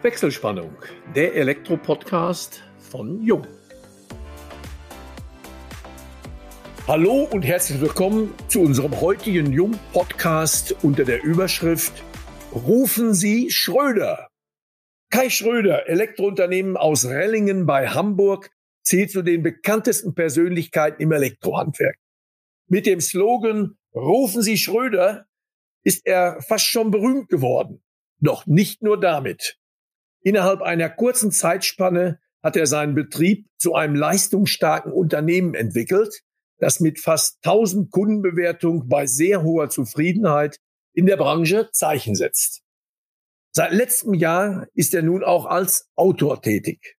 Wechselspannung, der Elektro-Podcast von Jung. Hallo und herzlich willkommen zu unserem heutigen Jung-Podcast unter der Überschrift Rufen Sie Schröder. Kai Schröder, Elektrounternehmen aus Rellingen bei Hamburg, zählt zu den bekanntesten Persönlichkeiten im Elektrohandwerk. Mit dem Slogan Rufen Sie Schröder ist er fast schon berühmt geworden. Doch nicht nur damit. Innerhalb einer kurzen Zeitspanne hat er seinen Betrieb zu einem leistungsstarken Unternehmen entwickelt, das mit fast 1000 Kundenbewertung bei sehr hoher Zufriedenheit in der Branche Zeichen setzt. Seit letztem Jahr ist er nun auch als Autor tätig.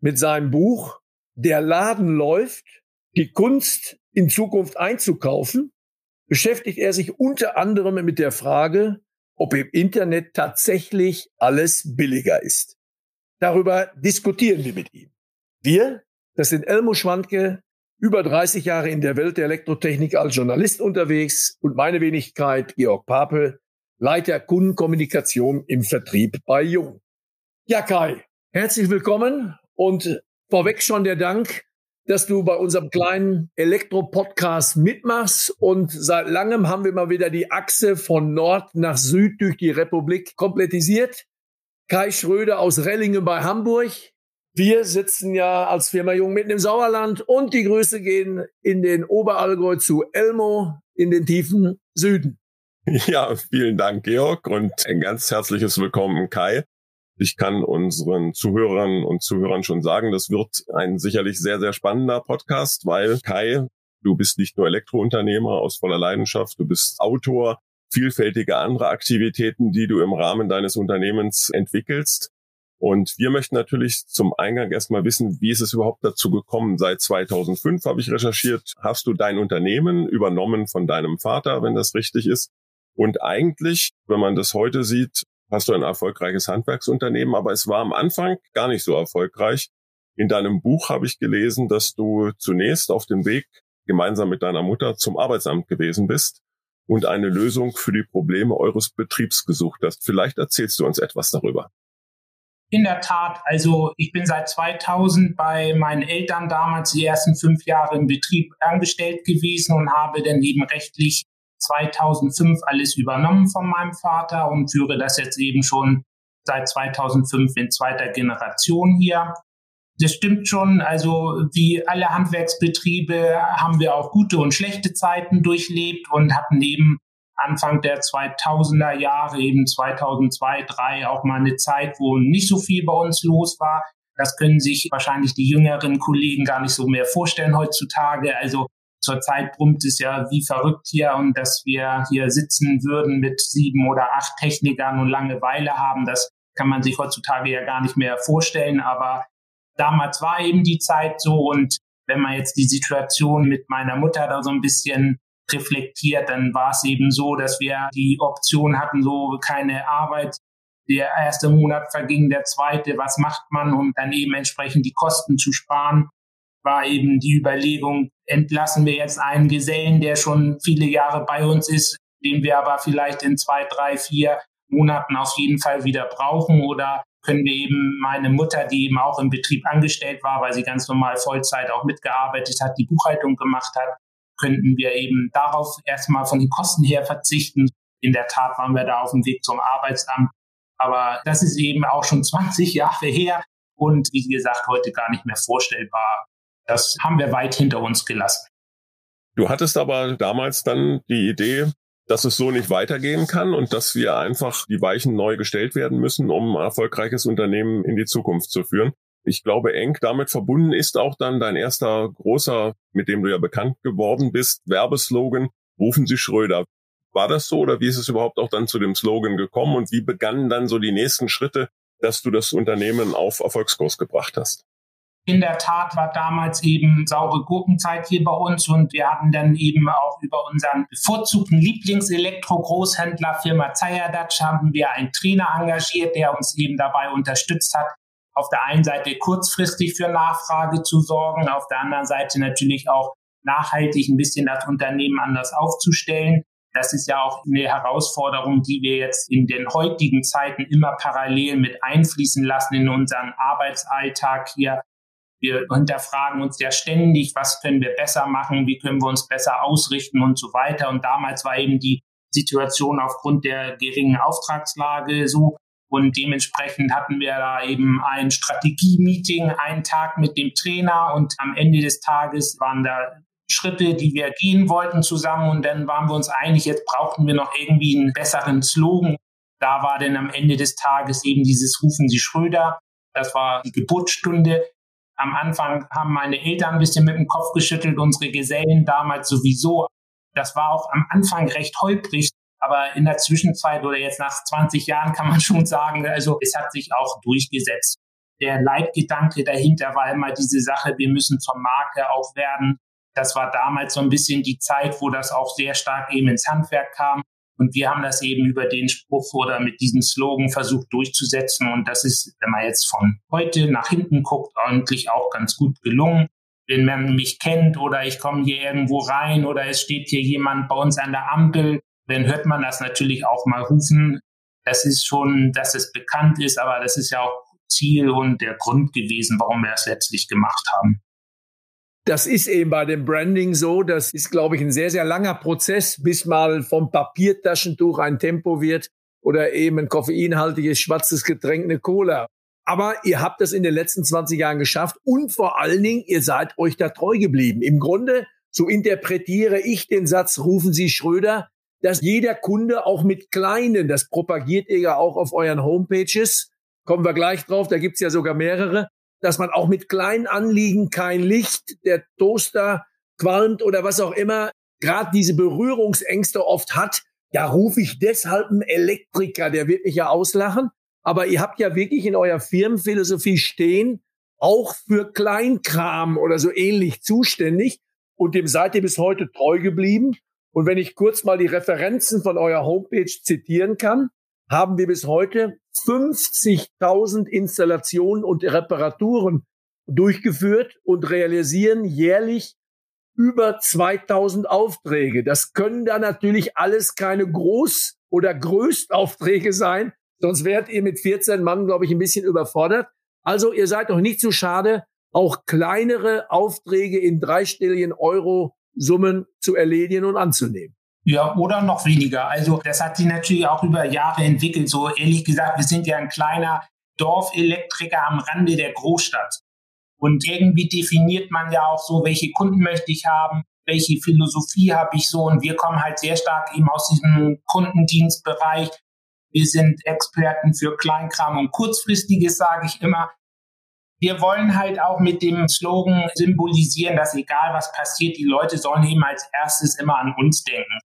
Mit seinem Buch Der Laden läuft, die Kunst in Zukunft einzukaufen, beschäftigt er sich unter anderem mit der Frage, ob im Internet tatsächlich alles billiger ist. Darüber diskutieren wir mit ihm. Wir, das sind Elmo Schwandke, über 30 Jahre in der Welt der Elektrotechnik als Journalist unterwegs und meine Wenigkeit Georg Papel, Leiter Kundenkommunikation im Vertrieb bei Jung. Ja, Kai, herzlich willkommen und vorweg schon der Dank, dass du bei unserem kleinen Elektro-Podcast mitmachst. Und seit langem haben wir mal wieder die Achse von Nord nach Süd durch die Republik komplettisiert. Kai Schröder aus Rellingen bei Hamburg. Wir sitzen ja als Firma Jung mitten im Sauerland und die Grüße gehen in den Oberallgäu zu Elmo in den tiefen Süden. Ja, vielen Dank, Georg, und ein ganz herzliches Willkommen, Kai. Ich kann unseren Zuhörern und Zuhörern schon sagen, das wird ein sicherlich sehr, sehr spannender Podcast, weil Kai, du bist nicht nur Elektrounternehmer aus voller Leidenschaft, du bist Autor, vielfältige andere Aktivitäten, die du im Rahmen deines Unternehmens entwickelst. Und wir möchten natürlich zum Eingang erstmal wissen, wie ist es überhaupt dazu gekommen? Seit 2005 habe ich recherchiert, hast du dein Unternehmen übernommen von deinem Vater, wenn das richtig ist. Und eigentlich, wenn man das heute sieht, hast du ein erfolgreiches Handwerksunternehmen, aber es war am Anfang gar nicht so erfolgreich. In deinem Buch habe ich gelesen, dass du zunächst auf dem Weg gemeinsam mit deiner Mutter zum Arbeitsamt gewesen bist und eine Lösung für die Probleme eures Betriebs gesucht hast. Vielleicht erzählst du uns etwas darüber. In der Tat, also ich bin seit 2000 bei meinen Eltern damals die ersten fünf Jahre im Betrieb angestellt gewesen und habe dann eben rechtlich 2005 alles übernommen von meinem Vater und führe das jetzt eben schon seit 2005 in zweiter Generation hier. Das stimmt schon. Also wie alle Handwerksbetriebe haben wir auch gute und schlechte Zeiten durchlebt und hatten eben Anfang der 2000er Jahre, eben 2002, 2003 auch mal eine Zeit, wo nicht so viel bei uns los war. Das können sich wahrscheinlich die jüngeren Kollegen gar nicht so mehr vorstellen heutzutage. Also Zurzeit brummt es ja wie verrückt hier und dass wir hier sitzen würden mit sieben oder acht Technikern und Langeweile haben, das kann man sich heutzutage ja gar nicht mehr vorstellen. Aber damals war eben die Zeit so und wenn man jetzt die Situation mit meiner Mutter da so ein bisschen reflektiert, dann war es eben so, dass wir die Option hatten, so keine Arbeit. Der erste Monat verging, der zweite, was macht man, um dann eben entsprechend die Kosten zu sparen war eben die Überlegung, entlassen wir jetzt einen Gesellen, der schon viele Jahre bei uns ist, den wir aber vielleicht in zwei, drei, vier Monaten auf jeden Fall wieder brauchen oder können wir eben meine Mutter, die eben auch im Betrieb angestellt war, weil sie ganz normal Vollzeit auch mitgearbeitet hat, die Buchhaltung gemacht hat, könnten wir eben darauf erstmal von den Kosten her verzichten. In der Tat waren wir da auf dem Weg zum Arbeitsamt. Aber das ist eben auch schon 20 Jahre her und wie gesagt heute gar nicht mehr vorstellbar. Das haben wir weit hinter uns gelassen. Du hattest aber damals dann die Idee, dass es so nicht weitergehen kann und dass wir einfach die Weichen neu gestellt werden müssen, um ein erfolgreiches Unternehmen in die Zukunft zu führen. Ich glaube, eng damit verbunden ist auch dann dein erster großer, mit dem du ja bekannt geworden bist, Werbeslogan, rufen Sie Schröder. War das so oder wie ist es überhaupt auch dann zu dem Slogan gekommen und wie begannen dann so die nächsten Schritte, dass du das Unternehmen auf Erfolgskurs gebracht hast? In der Tat war damals eben saure Gurkenzeit hier bei uns und wir hatten dann eben auch über unseren bevorzugten Lieblingselektro-Großhändler Firma Zeierdatsch haben wir einen Trainer engagiert, der uns eben dabei unterstützt hat, auf der einen Seite kurzfristig für Nachfrage zu sorgen, auf der anderen Seite natürlich auch nachhaltig ein bisschen das Unternehmen anders aufzustellen. Das ist ja auch eine Herausforderung, die wir jetzt in den heutigen Zeiten immer parallel mit einfließen lassen in unseren Arbeitsalltag hier. Wir hinterfragen uns ja ständig, was können wir besser machen, wie können wir uns besser ausrichten und so weiter. Und damals war eben die Situation aufgrund der geringen Auftragslage so. Und dementsprechend hatten wir da eben ein Strategie-Meeting, einen Tag mit dem Trainer und am Ende des Tages waren da Schritte, die wir gehen wollten zusammen und dann waren wir uns einig, jetzt brauchten wir noch irgendwie einen besseren Slogan. Da war dann am Ende des Tages eben dieses Rufen Sie Schröder. Das war die Geburtsstunde. Am Anfang haben meine Eltern ein bisschen mit dem Kopf geschüttelt, unsere Gesellen damals sowieso. Das war auch am Anfang recht holprig, aber in der Zwischenzeit oder jetzt nach 20 Jahren kann man schon sagen, also es hat sich auch durchgesetzt. Der Leitgedanke dahinter war immer diese Sache, wir müssen zur Marke auch werden. Das war damals so ein bisschen die Zeit, wo das auch sehr stark eben ins Handwerk kam. Und wir haben das eben über den Spruch oder mit diesem Slogan versucht durchzusetzen. Und das ist, wenn man jetzt von heute nach hinten guckt, eigentlich auch ganz gut gelungen. Wenn man mich kennt oder ich komme hier irgendwo rein oder es steht hier jemand bei uns an der Ampel, dann hört man das natürlich auch mal rufen. Das ist schon, dass es bekannt ist, aber das ist ja auch Ziel und der Grund gewesen, warum wir es letztlich gemacht haben. Das ist eben bei dem Branding so. Das ist, glaube ich, ein sehr, sehr langer Prozess, bis mal vom Papiertaschentuch ein Tempo wird oder eben ein koffeinhaltiges schwarzes Getränk, eine Cola. Aber ihr habt das in den letzten 20 Jahren geschafft und vor allen Dingen, ihr seid euch da treu geblieben. Im Grunde, so interpretiere ich den Satz, rufen Sie Schröder, dass jeder Kunde auch mit kleinen, das propagiert ihr ja auch auf euren Homepages, kommen wir gleich drauf, da gibt's ja sogar mehrere, dass man auch mit kleinen Anliegen kein Licht, der Toaster qualmt oder was auch immer, gerade diese Berührungsängste oft hat, da rufe ich deshalb einen Elektriker, der wird mich ja auslachen. Aber ihr habt ja wirklich in eurer Firmenphilosophie stehen, auch für Kleinkram oder so ähnlich zuständig. Und dem seid ihr bis heute treu geblieben. Und wenn ich kurz mal die Referenzen von eurer Homepage zitieren kann, haben wir bis heute 50.000 Installationen und Reparaturen durchgeführt und realisieren jährlich über 2000 Aufträge. Das können da natürlich alles keine Groß- oder Größtaufträge sein, sonst wärt ihr mit 14 Mann, glaube ich, ein bisschen überfordert. Also ihr seid doch nicht zu schade, auch kleinere Aufträge in dreistelligen Euro Summen zu erledigen und anzunehmen. Ja, oder noch weniger. Also das hat sich natürlich auch über Jahre entwickelt. So ehrlich gesagt, wir sind ja ein kleiner Dorfelektriker am Rande der Großstadt. Und irgendwie definiert man ja auch so, welche Kunden möchte ich haben, welche Philosophie habe ich so. Und wir kommen halt sehr stark eben aus diesem Kundendienstbereich. Wir sind Experten für Kleinkram und Kurzfristiges, sage ich immer. Wir wollen halt auch mit dem Slogan symbolisieren, dass egal was passiert, die Leute sollen eben als erstes immer an uns denken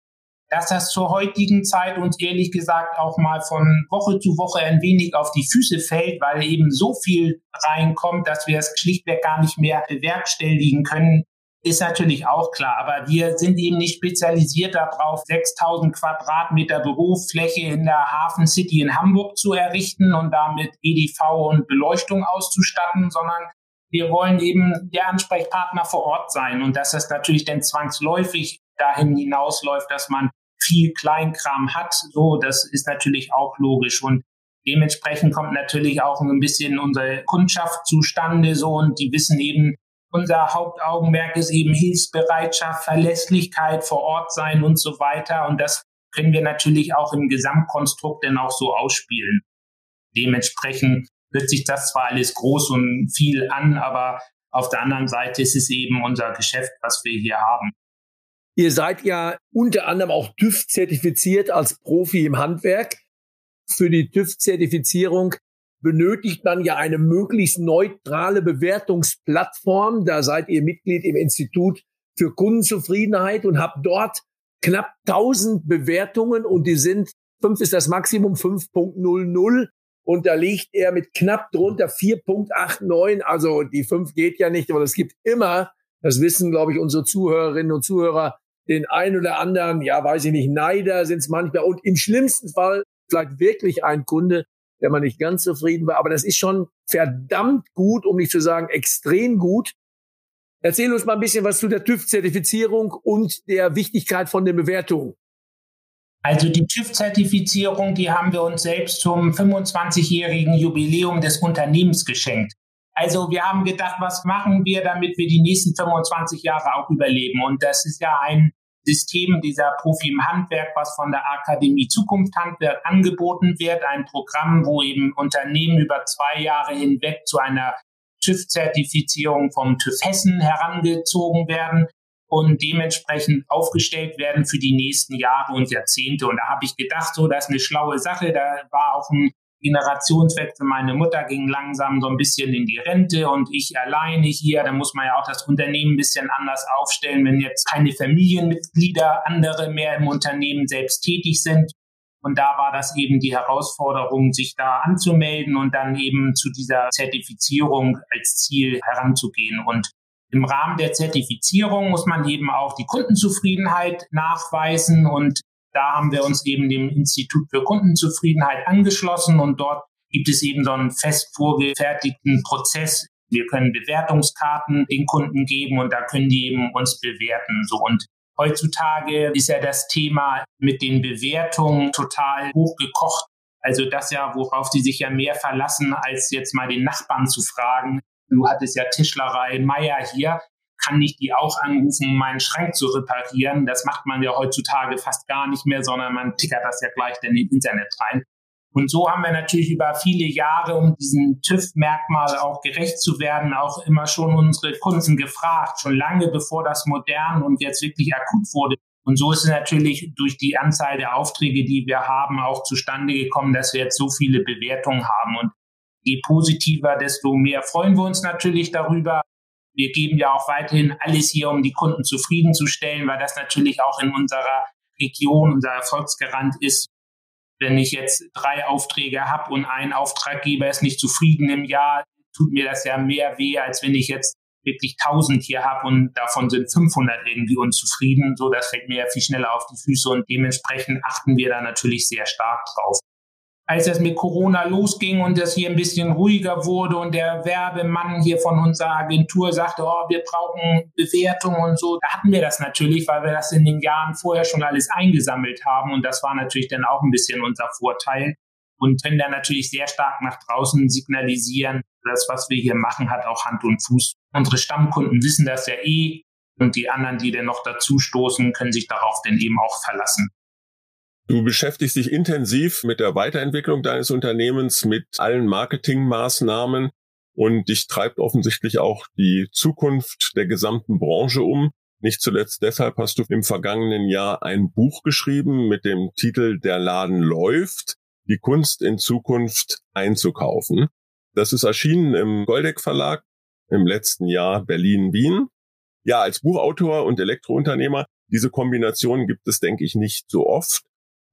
dass das zur heutigen Zeit uns ehrlich gesagt auch mal von Woche zu Woche ein wenig auf die Füße fällt, weil eben so viel reinkommt, dass wir es schlichtweg gar nicht mehr bewerkstelligen können, ist natürlich auch klar. Aber wir sind eben nicht spezialisiert darauf, 6000 Quadratmeter Bürofläche in der Hafen City in Hamburg zu errichten und damit EDV und Beleuchtung auszustatten, sondern wir wollen eben der Ansprechpartner vor Ort sein und dass das natürlich dann zwangsläufig dahin hinausläuft, dass man viel Kleinkram hat. So, das ist natürlich auch logisch und dementsprechend kommt natürlich auch ein bisschen unsere Kundschaft zustande so und die wissen eben, unser Hauptaugenmerk ist eben Hilfsbereitschaft, Verlässlichkeit vor Ort sein und so weiter und das können wir natürlich auch im Gesamtkonstrukt dann auch so ausspielen. Dementsprechend hört sich das zwar alles groß und viel an, aber auf der anderen Seite ist es eben unser Geschäft, was wir hier haben. Ihr seid ja unter anderem auch TÜV zertifiziert als Profi im Handwerk. Für die TÜV-Zertifizierung benötigt man ja eine möglichst neutrale Bewertungsplattform. Da seid ihr Mitglied im Institut für Kundenzufriedenheit und habt dort knapp 1000 Bewertungen und die sind, fünf ist das Maximum, 5.00 und da liegt er mit knapp drunter 4.89. Also die 5 geht ja nicht, aber es gibt immer, das wissen, glaube ich, unsere Zuhörerinnen und Zuhörer, den einen oder anderen, ja, weiß ich nicht, Neider sind es manchmal und im schlimmsten Fall vielleicht wirklich ein Kunde, der man nicht ganz zufrieden war. Aber das ist schon verdammt gut, um nicht zu sagen extrem gut. Erzähl uns mal ein bisschen was zu der TÜV-Zertifizierung und der Wichtigkeit von den Bewertungen. Also die TÜV-Zertifizierung, die haben wir uns selbst zum 25-jährigen Jubiläum des Unternehmens geschenkt. Also wir haben gedacht, was machen wir, damit wir die nächsten 25 Jahre auch überleben? Und das ist ja ein System dieser Profi im Handwerk, was von der Akademie Zukunft Handwerk angeboten wird. Ein Programm, wo eben Unternehmen über zwei Jahre hinweg zu einer TÜV-Zertifizierung vom TÜV Hessen herangezogen werden und dementsprechend aufgestellt werden für die nächsten Jahre und Jahrzehnte. Und da habe ich gedacht, so, das ist eine schlaue Sache. Da war auch ein Generationswechsel. Meine Mutter ging langsam so ein bisschen in die Rente und ich alleine hier. Da muss man ja auch das Unternehmen ein bisschen anders aufstellen, wenn jetzt keine Familienmitglieder, andere mehr im Unternehmen selbst tätig sind. Und da war das eben die Herausforderung, sich da anzumelden und dann eben zu dieser Zertifizierung als Ziel heranzugehen. Und im Rahmen der Zertifizierung muss man eben auch die Kundenzufriedenheit nachweisen und da haben wir uns eben dem Institut für Kundenzufriedenheit angeschlossen und dort gibt es eben so einen fest vorgefertigten Prozess. Wir können Bewertungskarten den Kunden geben und da können die eben uns bewerten. So und heutzutage ist ja das Thema mit den Bewertungen total hochgekocht. Also das ja, worauf die sich ja mehr verlassen, als jetzt mal den Nachbarn zu fragen. Du hattest ja Tischlerei Meier hier kann ich die auch anrufen, meinen Schrank zu reparieren. Das macht man ja heutzutage fast gar nicht mehr, sondern man tickert das ja gleich dann in Internet rein. Und so haben wir natürlich über viele Jahre, um diesen TÜV-Merkmal auch gerecht zu werden, auch immer schon unsere Kunden gefragt, schon lange bevor das modern und jetzt wirklich akut wurde. Und so ist es natürlich durch die Anzahl der Aufträge, die wir haben, auch zustande gekommen, dass wir jetzt so viele Bewertungen haben. Und je positiver, desto mehr freuen wir uns natürlich darüber wir geben ja auch weiterhin alles hier, um die Kunden zufriedenzustellen, weil das natürlich auch in unserer Region unser Erfolgsgarant ist. Wenn ich jetzt drei Aufträge habe und ein Auftraggeber ist nicht zufrieden im Jahr, tut mir das ja mehr weh, als wenn ich jetzt wirklich 1000 hier habe und davon sind 500 irgendwie unzufrieden. So, das fällt mir ja viel schneller auf die Füße und dementsprechend achten wir da natürlich sehr stark drauf als es mit Corona losging und es hier ein bisschen ruhiger wurde und der Werbemann hier von unserer Agentur sagte, oh, wir brauchen Bewertungen und so, da hatten wir das natürlich, weil wir das in den Jahren vorher schon alles eingesammelt haben und das war natürlich dann auch ein bisschen unser Vorteil und können dann natürlich sehr stark nach draußen signalisieren, das, was wir hier machen, hat auch Hand und Fuß. Unsere Stammkunden wissen das ja eh und die anderen, die dann noch dazu stoßen, können sich darauf dann eben auch verlassen. Du beschäftigst dich intensiv mit der Weiterentwicklung deines Unternehmens, mit allen Marketingmaßnahmen und dich treibt offensichtlich auch die Zukunft der gesamten Branche um. Nicht zuletzt deshalb hast du im vergangenen Jahr ein Buch geschrieben mit dem Titel Der Laden läuft, die Kunst in Zukunft einzukaufen. Das ist erschienen im Goldeck Verlag im letzten Jahr Berlin-Wien. Ja, als Buchautor und Elektrounternehmer, diese Kombination gibt es, denke ich, nicht so oft.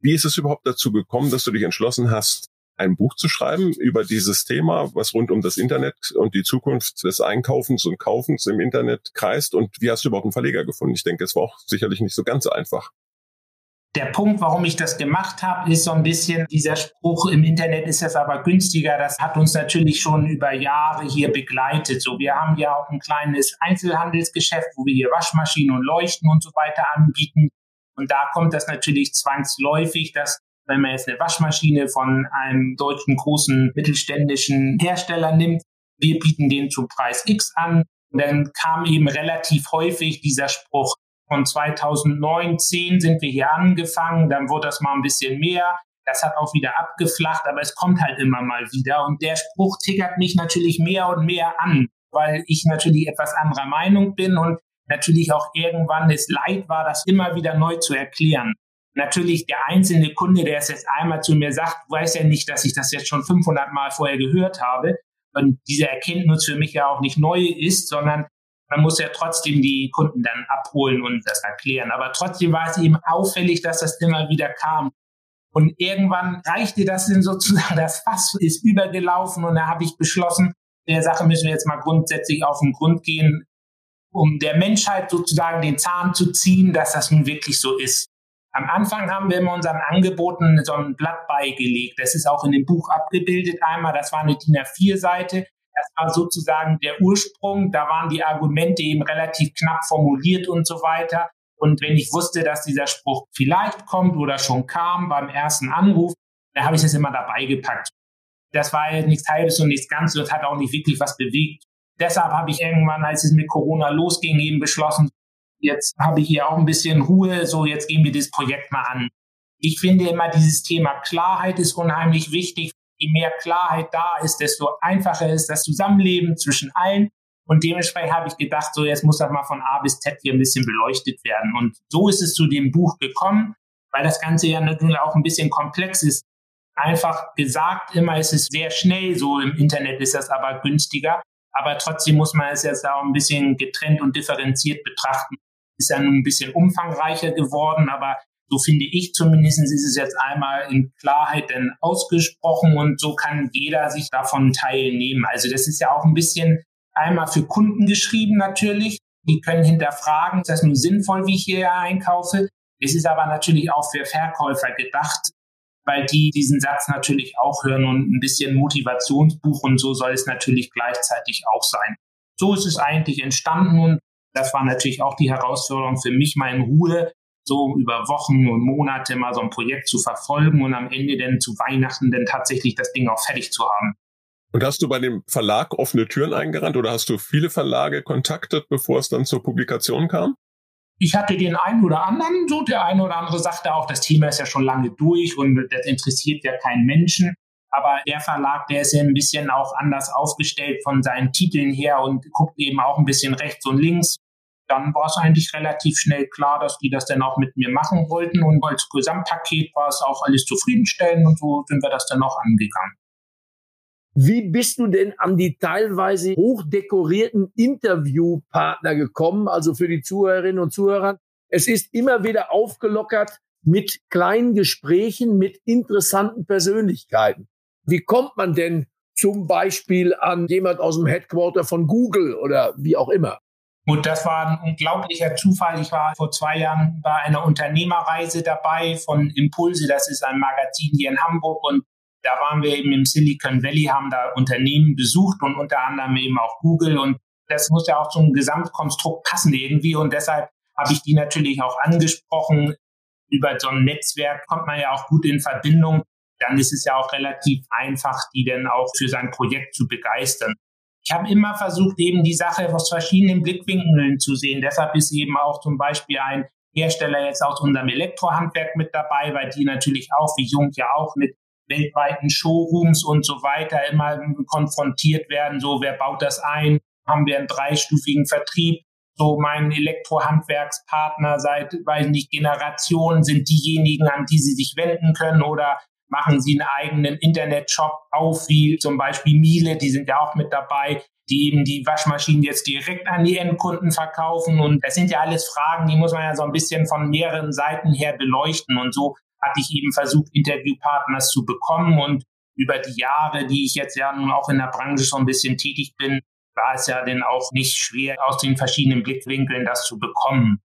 Wie ist es überhaupt dazu gekommen, dass du dich entschlossen hast, ein Buch zu schreiben über dieses Thema, was rund um das Internet und die Zukunft des Einkaufens und Kaufens im Internet kreist? Und wie hast du überhaupt einen Verleger gefunden? Ich denke, es war auch sicherlich nicht so ganz einfach. Der Punkt, warum ich das gemacht habe, ist so ein bisschen dieser Spruch, im Internet ist es aber günstiger. Das hat uns natürlich schon über Jahre hier begleitet. So, wir haben ja auch ein kleines Einzelhandelsgeschäft, wo wir hier Waschmaschinen und Leuchten und so weiter anbieten. Und da kommt das natürlich zwangsläufig, dass wenn man jetzt eine Waschmaschine von einem deutschen großen mittelständischen Hersteller nimmt, wir bieten den zum Preis X an. Und dann kam eben relativ häufig dieser Spruch, von 2009, 10 sind wir hier angefangen, dann wurde das mal ein bisschen mehr. Das hat auch wieder abgeflacht, aber es kommt halt immer mal wieder. Und der Spruch tickert mich natürlich mehr und mehr an, weil ich natürlich etwas anderer Meinung bin und natürlich auch irgendwann es leid war, das immer wieder neu zu erklären. Natürlich der einzelne Kunde, der es jetzt einmal zu mir sagt, weiß ja nicht, dass ich das jetzt schon 500 Mal vorher gehört habe und diese Erkenntnis für mich ja auch nicht neu ist, sondern man muss ja trotzdem die Kunden dann abholen und das erklären. Aber trotzdem war es eben auffällig, dass das immer wieder kam. Und irgendwann reichte das denn sozusagen, das Fass ist übergelaufen und da habe ich beschlossen, der Sache müssen wir jetzt mal grundsätzlich auf den Grund gehen um der Menschheit sozusagen den Zahn zu ziehen, dass das nun wirklich so ist. Am Anfang haben wir immer unseren Angeboten so ein Blatt beigelegt. Das ist auch in dem Buch abgebildet einmal. Das war eine DIN A4-Seite. Das war sozusagen der Ursprung. Da waren die Argumente eben relativ knapp formuliert und so weiter. Und wenn ich wusste, dass dieser Spruch vielleicht kommt oder schon kam beim ersten Anruf, dann habe ich es immer dabei gepackt. Das war ja nichts Halbes und nichts Ganzes und hat auch nicht wirklich was bewegt. Deshalb habe ich irgendwann, als es mit Corona losging, eben beschlossen, jetzt habe ich hier auch ein bisschen Ruhe, so jetzt gehen wir das Projekt mal an. Ich finde immer, dieses Thema Klarheit ist unheimlich wichtig. Je mehr Klarheit da ist, desto einfacher ist das Zusammenleben zwischen allen. Und dementsprechend habe ich gedacht, so jetzt muss das mal von A bis Z hier ein bisschen beleuchtet werden. Und so ist es zu dem Buch gekommen, weil das Ganze ja natürlich auch ein bisschen komplex ist. Einfach gesagt, immer ist es sehr schnell, so im Internet ist das aber günstiger. Aber trotzdem muss man es jetzt auch ein bisschen getrennt und differenziert betrachten. Ist ja nun ein bisschen umfangreicher geworden, aber so finde ich zumindest ist es jetzt einmal in Klarheit denn ausgesprochen und so kann jeder sich davon teilnehmen. Also das ist ja auch ein bisschen einmal für Kunden geschrieben natürlich. Die können hinterfragen, ist das nun sinnvoll, wie ich hier einkaufe? Es ist aber natürlich auch für Verkäufer gedacht, weil die diesen Satz natürlich auch hören und ein bisschen Motivationsbuch und so soll es natürlich gleichzeitig auch sein. So ist es eigentlich entstanden und das war natürlich auch die Herausforderung für mich, mal in Ruhe so über Wochen und Monate mal so ein Projekt zu verfolgen und am Ende dann zu Weihnachten dann tatsächlich das Ding auch fertig zu haben. Und hast du bei dem Verlag offene Türen eingerannt oder hast du viele Verlage kontaktet, bevor es dann zur Publikation kam? Ich hatte den einen oder anderen, so der eine oder andere sagte auch, das Thema ist ja schon lange durch und das interessiert ja keinen Menschen. Aber der Verlag, der ist ja ein bisschen auch anders aufgestellt von seinen Titeln her und guckt eben auch ein bisschen rechts und links. Dann war es eigentlich relativ schnell klar, dass die das dann auch mit mir machen wollten. Und als Gesamtpaket war es auch alles zufriedenstellend und so sind wir das dann auch angegangen. Wie bist du denn an die teilweise hochdekorierten Interviewpartner gekommen, also für die Zuhörerinnen und Zuhörer? Es ist immer wieder aufgelockert mit kleinen Gesprächen mit interessanten Persönlichkeiten. Wie kommt man denn zum Beispiel an jemand aus dem Headquarter von Google oder wie auch immer? Und das war ein unglaublicher Zufall. Ich war vor zwei Jahren bei einer Unternehmerreise dabei von Impulse. Das ist ein Magazin hier in Hamburg. Und da waren wir eben im Silicon Valley, haben da Unternehmen besucht und unter anderem eben auch Google. Und das muss ja auch zum Gesamtkonstrukt passen irgendwie. Und deshalb habe ich die natürlich auch angesprochen. Über so ein Netzwerk kommt man ja auch gut in Verbindung. Dann ist es ja auch relativ einfach, die dann auch für sein Projekt zu begeistern. Ich habe immer versucht, eben die Sache aus verschiedenen Blickwinkeln zu sehen. Deshalb ist eben auch zum Beispiel ein Hersteller jetzt aus unserem Elektrohandwerk mit dabei, weil die natürlich auch, wie Jung ja auch, mit weltweiten Showrooms und so weiter immer konfrontiert werden. So, wer baut das ein? Haben wir einen dreistufigen Vertrieb? So, mein Elektrohandwerkspartner seit, weiß nicht, Generationen sind diejenigen, an die sie sich wenden können oder machen sie einen eigenen Internetshop auf, wie zum Beispiel Miele, die sind ja auch mit dabei, die eben die Waschmaschinen jetzt direkt an die Endkunden verkaufen. Und das sind ja alles Fragen, die muss man ja so ein bisschen von mehreren Seiten her beleuchten. Und so hatte ich eben versucht, Interviewpartners zu bekommen und über die Jahre, die ich jetzt ja nun auch in der Branche schon ein bisschen tätig bin, war es ja dann auch nicht schwer, aus den verschiedenen Blickwinkeln das zu bekommen.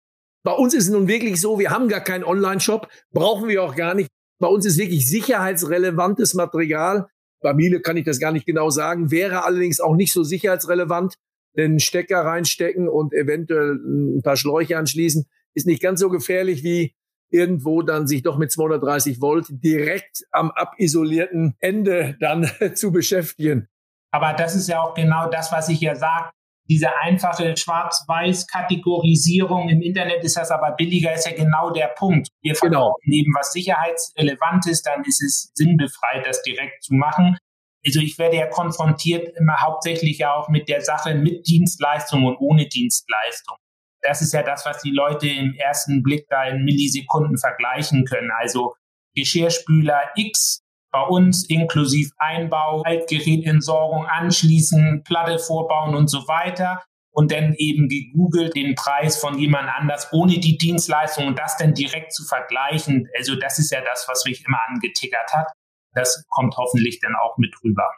Bei uns ist es nun wirklich so, wir haben gar keinen Online-Shop, brauchen wir auch gar nicht. Bei uns ist wirklich sicherheitsrelevantes Material. Bei Miele kann ich das gar nicht genau sagen, wäre allerdings auch nicht so sicherheitsrelevant, denn Stecker reinstecken und eventuell ein paar Schläuche anschließen ist nicht ganz so gefährlich wie irgendwo dann sich doch mit 230 Volt direkt am abisolierten Ende dann zu beschäftigen. Aber das ist ja auch genau das, was ich ja sage. Diese einfache Schwarz-Weiß-Kategorisierung im Internet ist das aber billiger, ist ja genau der Punkt. Wir genau. neben was sicherheitsrelevant ist, dann ist es sinnbefreit, das direkt zu machen. Also ich werde ja konfrontiert immer hauptsächlich ja auch mit der Sache mit Dienstleistung und ohne Dienstleistung das ist ja das, was die Leute im ersten Blick da in Millisekunden vergleichen können. Also Geschirrspüler X bei uns inklusive Einbau, Altgerätentsorgung anschließen, Platte vorbauen und so weiter. Und dann eben gegoogelt den Preis von jemand anders ohne die Dienstleistung und das dann direkt zu vergleichen. Also das ist ja das, was mich immer angetickert hat. Das kommt hoffentlich dann auch mit rüber.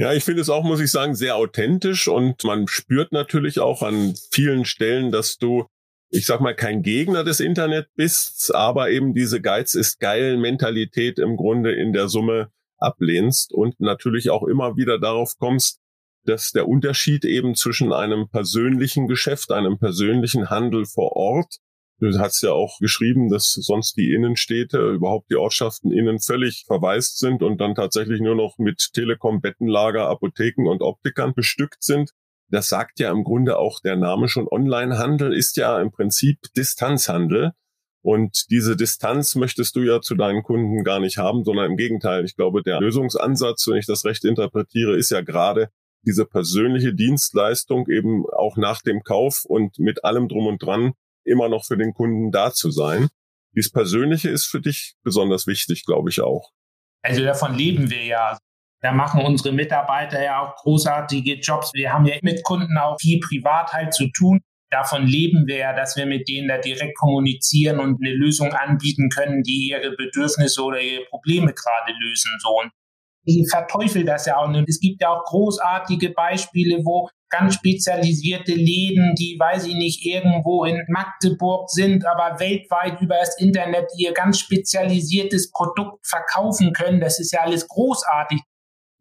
Ja, ich finde es auch, muss ich sagen, sehr authentisch und man spürt natürlich auch an vielen Stellen, dass du, ich sag mal, kein Gegner des Internet bist, aber eben diese Geiz ist geil Mentalität im Grunde in der Summe ablehnst und natürlich auch immer wieder darauf kommst, dass der Unterschied eben zwischen einem persönlichen Geschäft, einem persönlichen Handel vor Ort Du hast ja auch geschrieben, dass sonst die Innenstädte, überhaupt die Ortschaften innen völlig verwaist sind und dann tatsächlich nur noch mit Telekom, Bettenlager, Apotheken und Optikern bestückt sind. Das sagt ja im Grunde auch der Name schon. Onlinehandel ist ja im Prinzip Distanzhandel. Und diese Distanz möchtest du ja zu deinen Kunden gar nicht haben, sondern im Gegenteil. Ich glaube, der Lösungsansatz, wenn ich das recht interpretiere, ist ja gerade diese persönliche Dienstleistung eben auch nach dem Kauf und mit allem drum und dran immer noch für den Kunden da zu sein. Dies Persönliche ist für dich besonders wichtig, glaube ich auch. Also davon leben wir ja. Da machen unsere Mitarbeiter ja auch großartige Jobs. Wir haben ja mit Kunden auch viel privat halt zu tun. Davon leben wir ja, dass wir mit denen da direkt kommunizieren und eine Lösung anbieten können, die ihre Bedürfnisse oder ihre Probleme gerade lösen. So. Ich verteufel das ja auch. Und es gibt ja auch großartige Beispiele, wo ganz spezialisierte Läden, die, weiß ich nicht, irgendwo in Magdeburg sind, aber weltweit über das Internet ihr ganz spezialisiertes Produkt verkaufen können. Das ist ja alles großartig.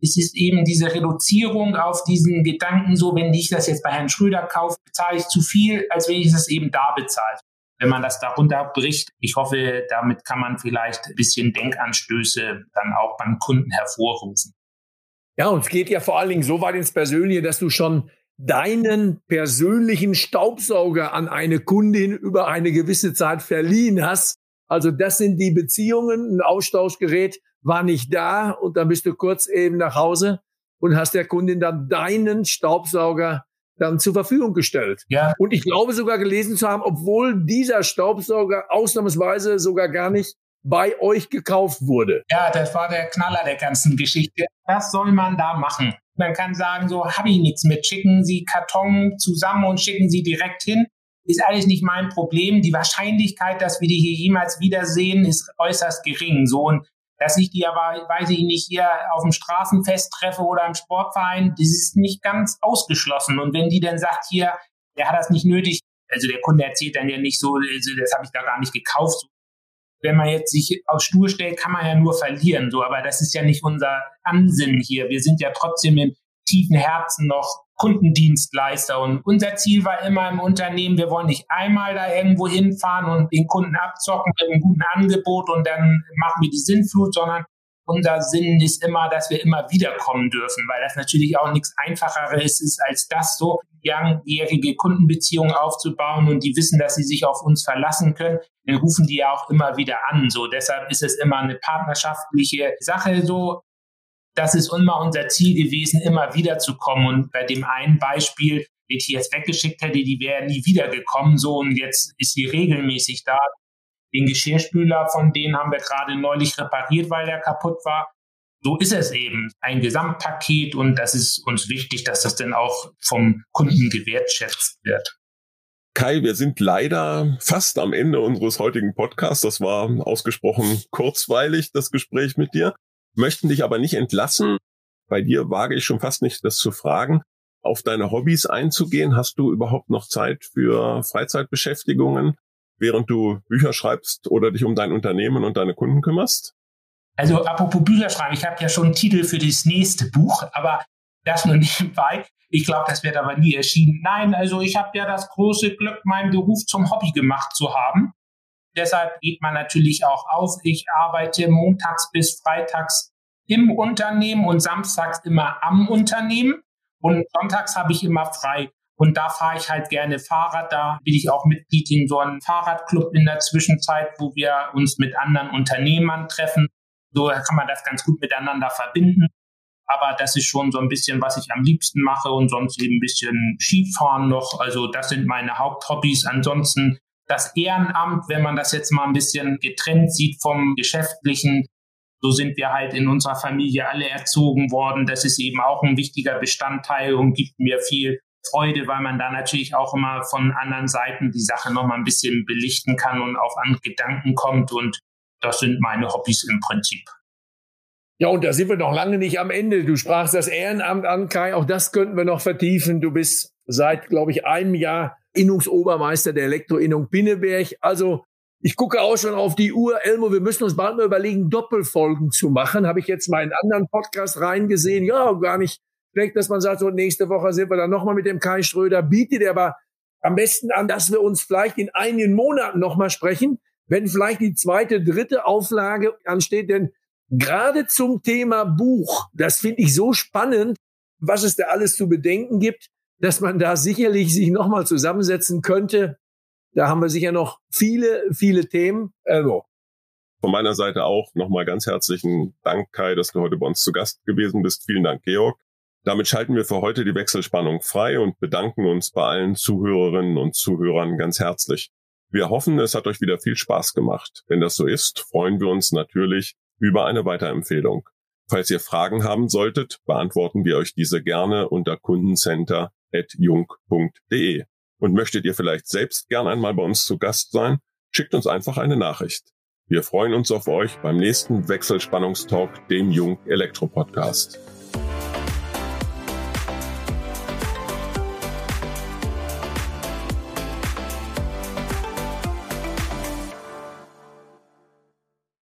Es ist eben diese Reduzierung auf diesen Gedanken, so wenn ich das jetzt bei Herrn Schröder kaufe, bezahle ich zu viel, als wenn ich das eben da bezahle. Wenn man das darunter bricht, ich hoffe, damit kann man vielleicht ein bisschen Denkanstöße dann auch beim Kunden hervorrufen. Ja, und es geht ja vor allen Dingen so weit ins Persönliche, dass du schon deinen persönlichen Staubsauger an eine Kundin über eine gewisse Zeit verliehen hast. Also das sind die Beziehungen. Ein Austauschgerät war nicht da und dann bist du kurz eben nach Hause und hast der Kundin dann deinen Staubsauger dann zur Verfügung gestellt. Ja. Und ich glaube sogar gelesen zu haben, obwohl dieser Staubsauger ausnahmsweise sogar gar nicht bei euch gekauft wurde. Ja, das war der Knaller der ganzen Geschichte. Was soll man da machen? Man kann sagen, so habe ich nichts mit. Schicken Sie Karton zusammen und schicken Sie direkt hin. Ist alles nicht mein Problem. Die Wahrscheinlichkeit, dass wir die hier jemals wiedersehen, ist äußerst gering. So und dass ich die aber, weiß ich nicht, hier auf dem Straßenfest treffe oder im Sportverein, das ist nicht ganz ausgeschlossen. Und wenn die dann sagt, hier, der hat das nicht nötig, also der Kunde erzählt dann ja nicht so, also das habe ich da gar nicht gekauft. Wenn man jetzt sich auf Stuhl stellt, kann man ja nur verlieren, so, aber das ist ja nicht unser Ansinnen hier. Wir sind ja trotzdem im tiefen Herzen noch Kundendienstleister. Und unser Ziel war immer im Unternehmen, wir wollen nicht einmal da irgendwo hinfahren und den Kunden abzocken mit einem guten Angebot und dann machen wir die Sinnflut, sondern unser Sinn ist immer, dass wir immer wiederkommen dürfen, weil das natürlich auch nichts Einfacheres ist, als das so langjährige Kundenbeziehungen aufzubauen und die wissen, dass sie sich auf uns verlassen können, dann rufen die ja auch immer wieder an. So, deshalb ist es immer eine partnerschaftliche Sache so das ist immer unser Ziel gewesen, immer wieder zu kommen. Und bei dem einen Beispiel, den ich jetzt weggeschickt hätte, die wäre nie wiedergekommen. So, und jetzt ist sie regelmäßig da. Den Geschirrspüler, von denen haben wir gerade neulich repariert, weil der kaputt war. So ist es eben. Ein Gesamtpaket und das ist uns wichtig, dass das dann auch vom Kunden gewertschätzt wird. Kai, wir sind leider fast am Ende unseres heutigen Podcasts. Das war ausgesprochen kurzweilig, das Gespräch mit dir möchten dich aber nicht entlassen. Bei dir wage ich schon fast nicht, das zu fragen. Auf deine Hobbys einzugehen, hast du überhaupt noch Zeit für Freizeitbeschäftigungen, während du Bücher schreibst oder dich um dein Unternehmen und deine Kunden kümmerst? Also apropos Bücher schreiben, ich habe ja schon einen Titel für das nächste Buch, aber das nur nebenbei. Ich glaube, das wird aber nie erschienen. Nein, also ich habe ja das große Glück, meinen Beruf zum Hobby gemacht zu haben. Deshalb geht man natürlich auch auf. Ich arbeite montags bis freitags im Unternehmen und samstags immer am Unternehmen. Und sonntags habe ich immer frei. Und da fahre ich halt gerne Fahrrad. Da bin ich auch Mitglied in so einem Fahrradclub in der Zwischenzeit, wo wir uns mit anderen Unternehmern treffen. So kann man das ganz gut miteinander verbinden. Aber das ist schon so ein bisschen, was ich am liebsten mache und sonst eben ein bisschen Skifahren noch. Also das sind meine Haupthobbys. Ansonsten das Ehrenamt, wenn man das jetzt mal ein bisschen getrennt sieht vom Geschäftlichen, so sind wir halt in unserer Familie alle erzogen worden. Das ist eben auch ein wichtiger Bestandteil und gibt mir viel Freude, weil man da natürlich auch immer von anderen Seiten die Sache nochmal ein bisschen belichten kann und auf andere Gedanken kommt. Und das sind meine Hobbys im Prinzip. Ja, und da sind wir noch lange nicht am Ende. Du sprachst das Ehrenamt an, Kai. Auch das könnten wir noch vertiefen. Du bist seit, glaube ich, einem Jahr Innungsobermeister der Elektroinnung Binneberg. Also ich gucke auch schon auf die Uhr. Elmo, wir müssen uns bald mal überlegen, Doppelfolgen zu machen. Habe ich jetzt mal in einen anderen Podcast reingesehen. Ja, gar nicht schlecht, dass man sagt, so nächste Woche sind wir dann nochmal mit dem Kai Schröder. Bietet aber am besten an, dass wir uns vielleicht in einigen Monaten nochmal sprechen, wenn vielleicht die zweite, dritte Auflage ansteht. Denn gerade zum Thema Buch, das finde ich so spannend, was es da alles zu bedenken gibt, dass man da sicherlich sich nochmal zusammensetzen könnte. Da haben wir sicher noch viele, viele Themen. Also. Von meiner Seite auch nochmal ganz herzlichen Dank, Kai, dass du heute bei uns zu Gast gewesen bist. Vielen Dank, Georg. Damit schalten wir für heute die Wechselspannung frei und bedanken uns bei allen Zuhörerinnen und Zuhörern ganz herzlich. Wir hoffen, es hat euch wieder viel Spaß gemacht. Wenn das so ist, freuen wir uns natürlich über eine Weiterempfehlung. Falls ihr Fragen haben solltet, beantworten wir euch diese gerne unter kundencenter.jung.de. Und möchtet ihr vielleicht selbst gern einmal bei uns zu Gast sein, schickt uns einfach eine Nachricht. Wir freuen uns auf euch beim nächsten Wechselspannungstalk, dem Jung Elektro Podcast.